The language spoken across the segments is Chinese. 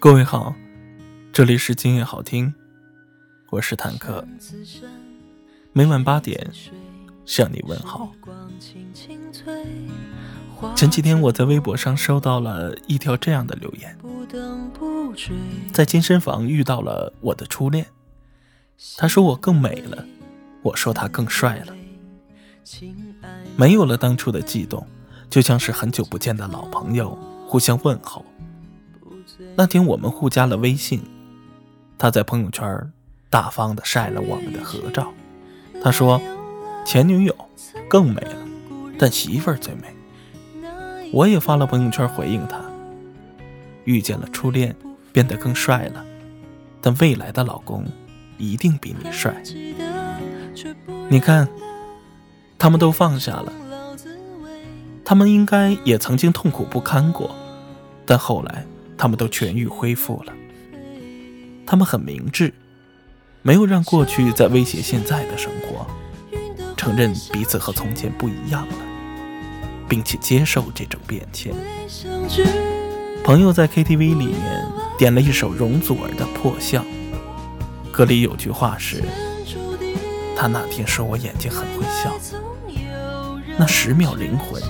各位好，这里是今夜好听，我是坦克。每晚八点向你问好。前几天我在微博上收到了一条这样的留言：在健身房遇到了我的初恋，他说我更美了，我说他更帅了，没有了当初的悸动，就像是很久不见的老朋友互相问候。那天我们互加了微信，他在朋友圈大方的晒了我们的合照。他说：“前女友更美了，但媳妇儿最美。”我也发了朋友圈回应他：“遇见了初恋，变得更帅了，但未来的老公一定比你帅。”你看，他们都放下了，他们应该也曾经痛苦不堪过，但后来。他们都痊愈恢复了，他们很明智，没有让过去在威胁现在的生活，承认彼此和从前不一样了，并且接受这种变迁。朋友在 KTV 里面点了一首容祖儿的《破相》，歌里有句话是：“他那天说我眼睛很会笑，那十秒灵魂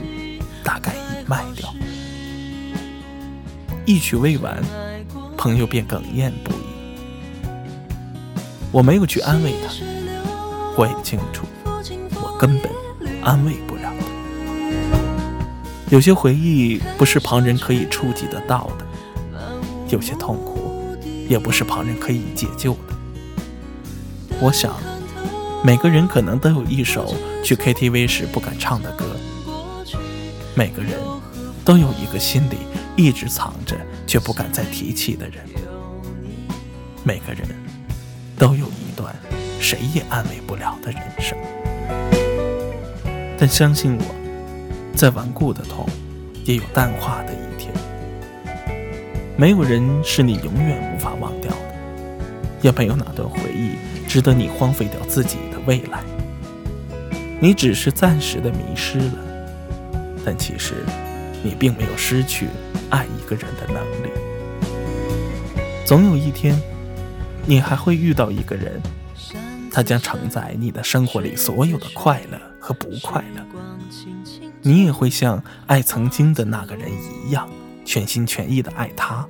大概已卖掉。”一曲未完，朋友便哽咽不已。我没有去安慰他，我也清楚，我根本安慰不了。有些回忆不是旁人可以触及得到的，有些痛苦也不是旁人可以解救的。我想，每个人可能都有一首去 KTV 时不敢唱的歌，每个人都有一个心里。一直藏着却不敢再提起的人，每个人都有一段谁也安慰不了的人生。但相信我，再顽固的痛，也有淡化的一天。没有人是你永远无法忘掉的，也没有哪段回忆值得你荒废掉自己的未来。你只是暂时的迷失了，但其实你并没有失去。爱一个人的能力，总有一天，你还会遇到一个人，他将承载你的生活里所有的快乐和不快乐。你也会像爱曾经的那个人一样，全心全意的爱他。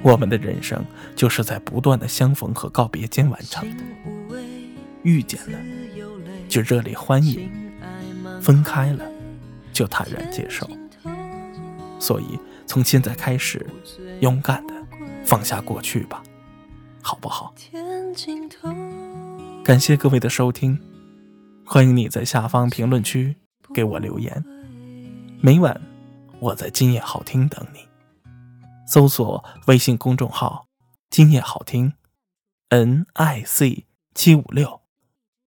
我们的人生就是在不断的相逢和告别间完成的。遇见了，就热烈欢迎；分开了，就坦然接受。所以，从现在开始，勇敢的放下过去吧，好不好？感谢各位的收听，欢迎你在下方评论区给我留言。每晚我在今夜好听等你，搜索微信公众号“今夜好听 ”，N I C 七五六，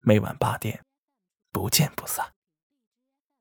每晚八点，不见不散。